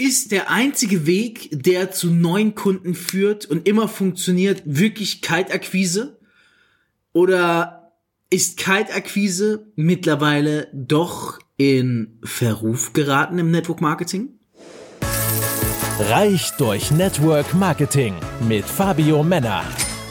Ist der einzige Weg, der zu neuen Kunden führt und immer funktioniert, wirklich Kaltakquise? Oder ist Kaltakquise mittlerweile doch in Verruf geraten im Network Marketing? Reich durch Network Marketing mit Fabio Männer.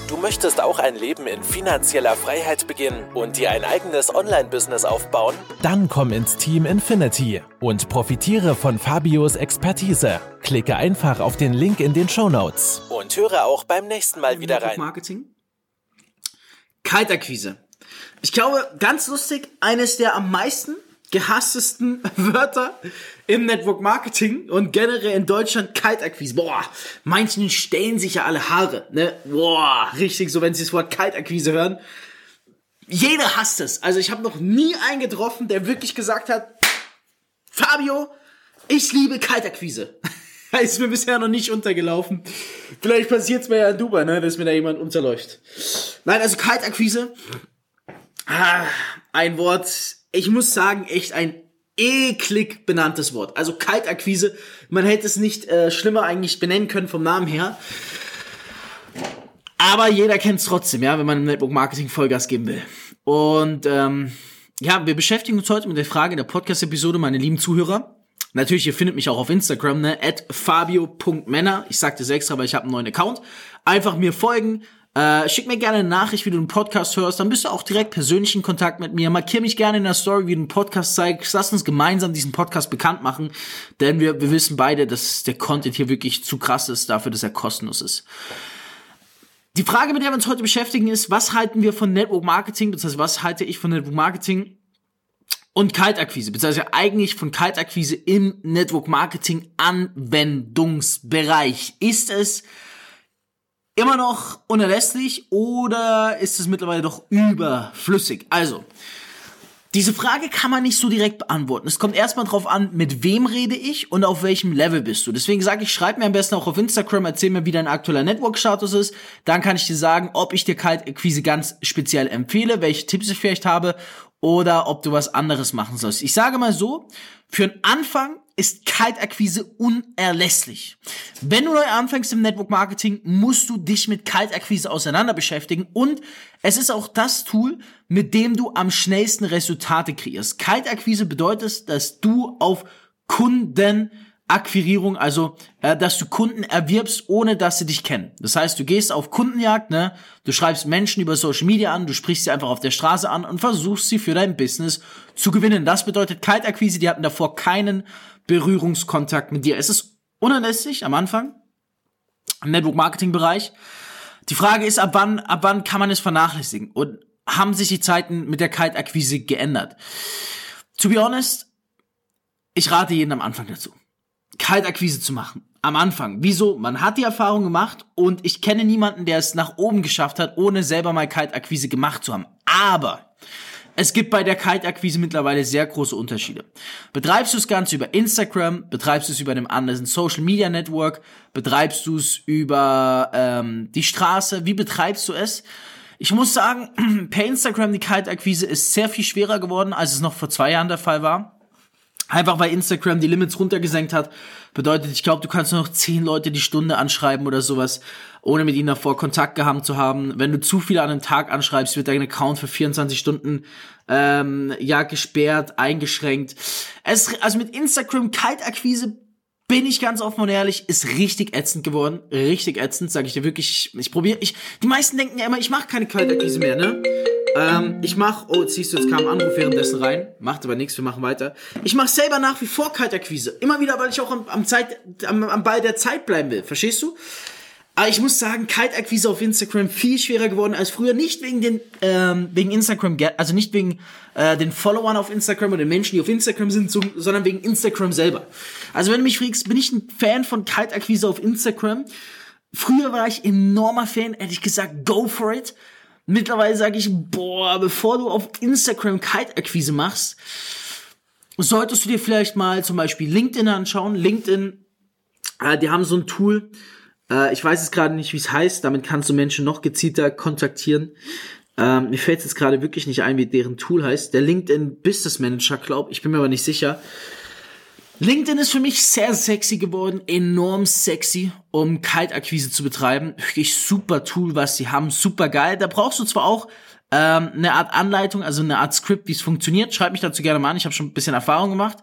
Du möchtest auch ein Leben in finanzieller Freiheit beginnen und dir ein eigenes Online-Business aufbauen? Dann komm ins Team Infinity und profitiere von Fabios Expertise. Klicke einfach auf den Link in den Show Notes und höre auch beim nächsten Mal wieder rein. Marketing? Kaltakquise. Ich glaube, ganz lustig, eines der am meisten gehasstesten Wörter im Network Marketing und generell in Deutschland Kaltakquise. Boah, manchen stellen sich ja alle Haare, ne? Boah, richtig so, wenn sie das Wort Kaltakquise hören. Jeder hasst es. Also ich habe noch nie einen getroffen, der wirklich gesagt hat, Fabio, ich liebe Kaltakquise. ist mir bisher noch nicht untergelaufen. Vielleicht passiert es mir ja in Dubai, ne, dass mir da jemand unterläuft. Nein, also Kaltakquise. Ah, ein Wort, ich muss sagen, echt ein eklig benanntes Wort. Also Kaltakquise, man hätte es nicht äh, schlimmer eigentlich benennen können vom Namen her. Aber jeder kennt es trotzdem, ja, wenn man im Network Marketing Vollgas geben will. Und ähm, ja, wir beschäftigen uns heute mit der Frage der Podcast-Episode, meine lieben Zuhörer. Natürlich, ihr findet mich auch auf Instagram, ne, at fabio.männer. Ich sagte es extra, weil ich habe einen neuen Account. Einfach mir folgen, äh, schick mir gerne eine Nachricht, wie du einen Podcast hörst, dann bist du auch direkt persönlich in Kontakt mit mir. Markier mich gerne in der Story, wie du einen Podcast zeigst. Lass uns gemeinsam diesen Podcast bekannt machen, denn wir, wir wissen beide, dass der Content hier wirklich zu krass ist dafür, dass er kostenlos ist. Die Frage, mit der wir uns heute beschäftigen, ist, was halten wir von Network Marketing, beziehungsweise was halte ich von Network Marketing und Kaltakquise, beziehungsweise eigentlich von Kaltakquise im Network Marketing Anwendungsbereich. Ist es immer noch unerlässlich oder ist es mittlerweile doch überflüssig? Also, diese Frage kann man nicht so direkt beantworten. Es kommt erstmal drauf an, mit wem rede ich und auf welchem Level bist du. Deswegen sage ich, schreib mir am besten auch auf Instagram, erzähl mir, wie dein aktueller Network-Status ist. Dann kann ich dir sagen, ob ich dir Kaltakquise ganz speziell empfehle, welche Tipps ich vielleicht habe oder ob du was anderes machen sollst. Ich sage mal so, für einen Anfang ist Kaltakquise unerlässlich. Wenn du neu anfängst im Network Marketing, musst du dich mit Kaltakquise auseinander beschäftigen und es ist auch das Tool, mit dem du am schnellsten Resultate kreierst. Kaltakquise bedeutet, dass du auf Kunden Akquirierung, also äh, dass du Kunden erwirbst, ohne dass sie dich kennen. Das heißt, du gehst auf Kundenjagd, ne? Du schreibst Menschen über Social Media an, du sprichst sie einfach auf der Straße an und versuchst sie für dein Business zu gewinnen. Das bedeutet Kaltakquise, die hatten davor keinen Berührungskontakt mit dir. Es ist unerlässlich am Anfang im Network Marketing Bereich. Die Frage ist, ab wann, ab wann kann man es vernachlässigen? Und haben sich die Zeiten mit der Kaltakquise geändert? To be honest, ich rate jeden am Anfang dazu. Kaltakquise zu machen. Am Anfang. Wieso? Man hat die Erfahrung gemacht und ich kenne niemanden, der es nach oben geschafft hat, ohne selber mal Kaltakquise gemacht zu haben. Aber es gibt bei der Kaltakquise mittlerweile sehr große Unterschiede. Betreibst du das Ganze über Instagram, betreibst du es über einem anderen Social Media Network, betreibst du es über ähm, die Straße, wie betreibst du es? Ich muss sagen, per Instagram die Kaltakquise ist sehr viel schwerer geworden, als es noch vor zwei Jahren der Fall war. Einfach weil Instagram die Limits runtergesenkt hat. Bedeutet, ich glaube, du kannst nur noch zehn Leute die Stunde anschreiben oder sowas, ohne mit ihnen davor Kontakt gehabt zu haben. Wenn du zu viele an einem Tag anschreibst, wird dein Account für 24 Stunden ähm, ja gesperrt, eingeschränkt. Es, also mit Instagram Kaltakquise bin ich ganz offen und ehrlich, ist richtig ätzend geworden. Richtig ätzend, sage ich dir wirklich. Ich, ich probiere, ich, die meisten denken ja immer, ich mache keine Kaltakquise mehr, ne? Ähm, ich mach, oh, siehst du, jetzt kam ein Anruf währenddessen rein. Macht aber nichts, wir machen weiter. Ich mach selber nach wie vor Kaltakquise. Immer wieder, weil ich auch am, am, Zeit, am, am Ball der Zeit bleiben will. Verstehst du? Aber ich muss sagen, Kaltakquise auf Instagram viel schwerer geworden als früher. Nicht wegen den, ähm, wegen Instagram, also nicht wegen äh, den Followern auf Instagram oder den Menschen, die auf Instagram sind, so, sondern wegen Instagram selber. Also wenn du mich fragst, bin ich ein Fan von Kaltakquise auf Instagram? Früher war ich enormer Fan, hätte ich gesagt, go for it. Mittlerweile sage ich, boah, bevor du auf Instagram Kaltakquise machst, solltest du dir vielleicht mal zum Beispiel LinkedIn anschauen. LinkedIn, äh, die haben so ein Tool, äh, ich weiß es gerade nicht, wie es heißt, damit kannst du Menschen noch gezielter kontaktieren. Ähm, mir fällt jetzt gerade wirklich nicht ein, wie deren Tool heißt. Der LinkedIn Business Manager, glaube ich, bin mir aber nicht sicher. LinkedIn ist für mich sehr sexy geworden, enorm sexy, um Kaltakquise zu betreiben. Wirklich super Tool, was sie haben, super geil. Da brauchst du zwar auch ähm, eine Art Anleitung, also eine Art Skript, wie es funktioniert. Schreib mich dazu gerne mal an, ich habe schon ein bisschen Erfahrung gemacht.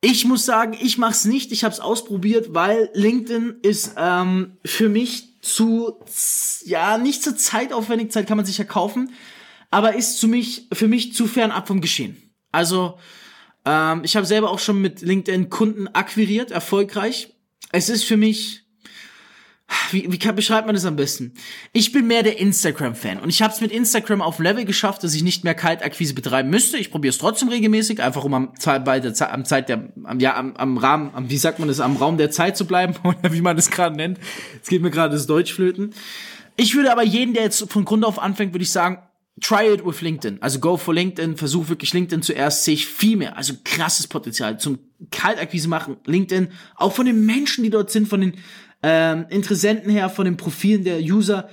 Ich muss sagen, ich mache es nicht, ich habe es ausprobiert, weil LinkedIn ist ähm, für mich zu, ja, nicht zu zeitaufwendig, Zeit kann man sich ja kaufen, aber ist zu mich, für mich zu fern ab vom Geschehen. Also, ähm, ich habe selber auch schon mit LinkedIn Kunden akquiriert, erfolgreich. Es ist für mich wie, wie kann, beschreibt man das am besten? Ich bin mehr der Instagram-Fan und ich habe es mit Instagram auf Level geschafft, dass ich nicht mehr Kaltakquise betreiben müsste. Ich probiere es trotzdem regelmäßig, einfach um am, bei der, am Zeit der, am, ja, am, am Rahmen, am, wie sagt man das, am Raum der Zeit zu bleiben oder wie man das gerade nennt. Jetzt geht mir gerade das Deutschflöten. Ich würde aber jeden, der jetzt von Grund auf anfängt, würde ich sagen, try it with LinkedIn. Also go for LinkedIn, versuch wirklich LinkedIn zuerst, sehe ich viel mehr, also krasses Potenzial zum Kaltakquise machen. LinkedIn, auch von den Menschen, die dort sind, von den ähm, Interessenten her, von den Profilen der User,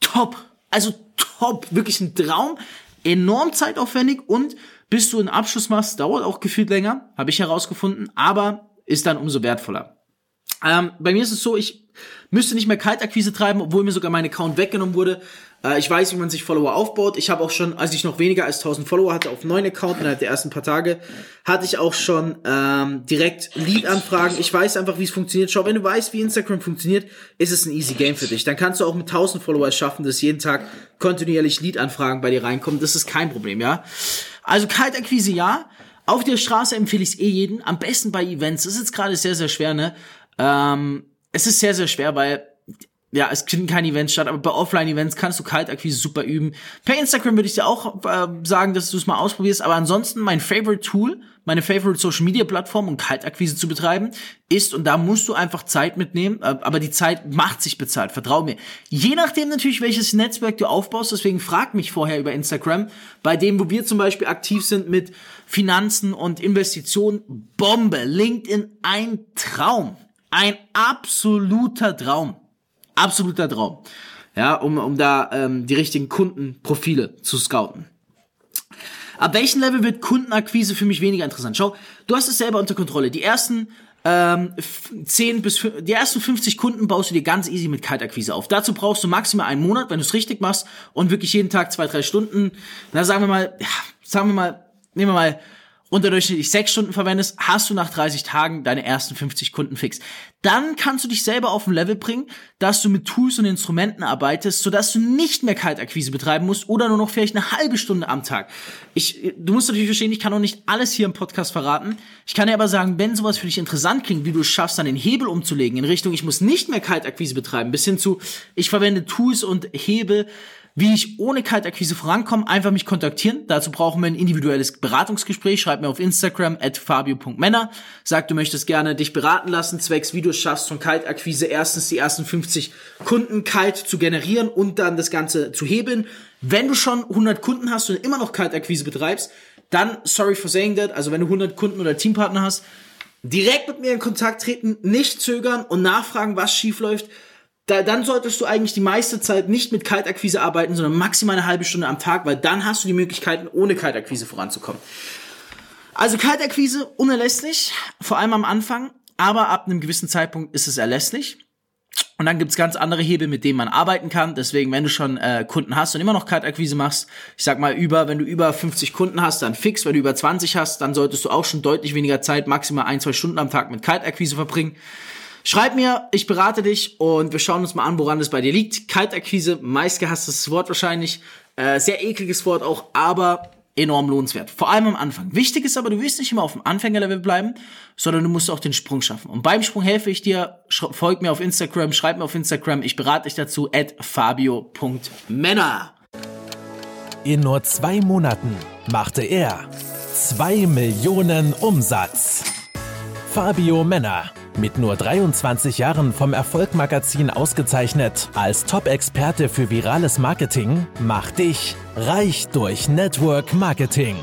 top. Also top, wirklich ein Traum, enorm zeitaufwendig und bis du einen Abschluss machst, dauert auch gefühlt länger, habe ich herausgefunden, aber ist dann umso wertvoller. Ähm, bei mir ist es so, ich müsste nicht mehr Kaltakquise treiben, obwohl mir sogar mein Account weggenommen wurde. Äh, ich weiß, wie man sich Follower aufbaut. Ich habe auch schon, als ich noch weniger als 1000 Follower hatte auf neuen Account innerhalb der ersten paar Tage, hatte ich auch schon ähm, direkt Lead-Anfragen. Ich weiß einfach, wie es funktioniert. Schau, wenn du weißt, wie Instagram funktioniert, ist es ein easy Game für dich. Dann kannst du auch mit 1000 Follower schaffen, dass jeden Tag kontinuierlich Lead-Anfragen bei dir reinkommen. Das ist kein Problem, ja. Also Kaltakquise ja. Auf der Straße empfehle ich es eh jeden. Am besten bei Events. Das ist jetzt gerade sehr, sehr schwer, ne? Ähm, es ist sehr, sehr schwer, weil ja, es finden keine Events statt, aber bei Offline-Events kannst du Kaltakquise super üben. Per Instagram würde ich dir auch äh, sagen, dass du es mal ausprobierst, aber ansonsten mein Favorite Tool, meine Favorite Social Media Plattform, um Kaltakquise zu betreiben, ist, und da musst du einfach Zeit mitnehmen, äh, aber die Zeit macht sich bezahlt, vertrau mir. Je nachdem natürlich, welches Netzwerk du aufbaust, deswegen frag mich vorher über Instagram, bei dem, wo wir zum Beispiel aktiv sind mit Finanzen und Investitionen, Bombe, LinkedIn, ein Traum. Ein absoluter Traum. Absoluter Traum. Ja, um, um da ähm, die richtigen Kundenprofile zu scouten. Ab welchem Level wird Kundenakquise für mich weniger interessant? Schau, du hast es selber unter Kontrolle. Die ersten ähm, 10 bis die ersten 50 Kunden baust du dir ganz easy mit Kaltakquise auf. Dazu brauchst du maximal einen Monat, wenn du es richtig machst und wirklich jeden Tag zwei, drei Stunden. Na, sagen wir mal, ja, sagen wir mal, nehmen wir mal unterdurchschnittlich sechs Stunden verwendest, hast du nach 30 Tagen deine ersten 50 Kunden fix. Dann kannst du dich selber auf ein Level bringen, dass du mit Tools und Instrumenten arbeitest, sodass du nicht mehr Kaltakquise betreiben musst oder nur noch vielleicht eine halbe Stunde am Tag. Ich, du musst natürlich verstehen, ich kann auch nicht alles hier im Podcast verraten. Ich kann dir aber sagen, wenn sowas für dich interessant klingt, wie du es schaffst, dann den Hebel umzulegen in Richtung, ich muss nicht mehr Kaltakquise betreiben, bis hin zu, ich verwende Tools und Hebel, wie ich ohne Kaltakquise vorankomme, einfach mich kontaktieren. Dazu brauchen wir ein individuelles Beratungsgespräch. Schreib mir auf Instagram at fabio.männer. Sag, du möchtest gerne dich beraten lassen, zwecks wie du es schaffst, von Kaltakquise erstens die ersten 50 Kunden kalt zu generieren und dann das Ganze zu hebeln. Wenn du schon 100 Kunden hast und immer noch Kaltakquise betreibst, dann, sorry for saying that, also wenn du 100 Kunden oder Teampartner hast, direkt mit mir in Kontakt treten, nicht zögern und nachfragen, was schief läuft da, dann solltest du eigentlich die meiste Zeit nicht mit Kaltakquise arbeiten, sondern maximal eine halbe Stunde am Tag, weil dann hast du die Möglichkeiten, ohne Kaltakquise voranzukommen. Also Kaltakquise unerlässlich, vor allem am Anfang, aber ab einem gewissen Zeitpunkt ist es erlässlich. Und dann gibt's ganz andere Hebel, mit denen man arbeiten kann. Deswegen, wenn du schon äh, Kunden hast und immer noch Kaltakquise machst, ich sag mal über, wenn du über 50 Kunden hast, dann fix. Wenn du über 20 hast, dann solltest du auch schon deutlich weniger Zeit, maximal ein, zwei Stunden am Tag mit Kaltakquise verbringen. Schreib mir, ich berate dich und wir schauen uns mal an, woran es bei dir liegt. Kaltakquise, meistgehasstes Wort wahrscheinlich. Äh, sehr ekliges Wort auch, aber enorm lohnenswert. Vor allem am Anfang. Wichtig ist aber, du willst nicht immer auf dem Anfängerlevel bleiben, sondern du musst auch den Sprung schaffen. Und beim Sprung helfe ich dir. Folg mir auf Instagram, schreib mir auf Instagram. Ich berate dich dazu at fabio.männer. In nur zwei Monaten machte er zwei Millionen Umsatz. Fabio Männer mit nur 23 Jahren vom Erfolgmagazin ausgezeichnet als Top-Experte für virales Marketing, mach dich reich durch Network Marketing.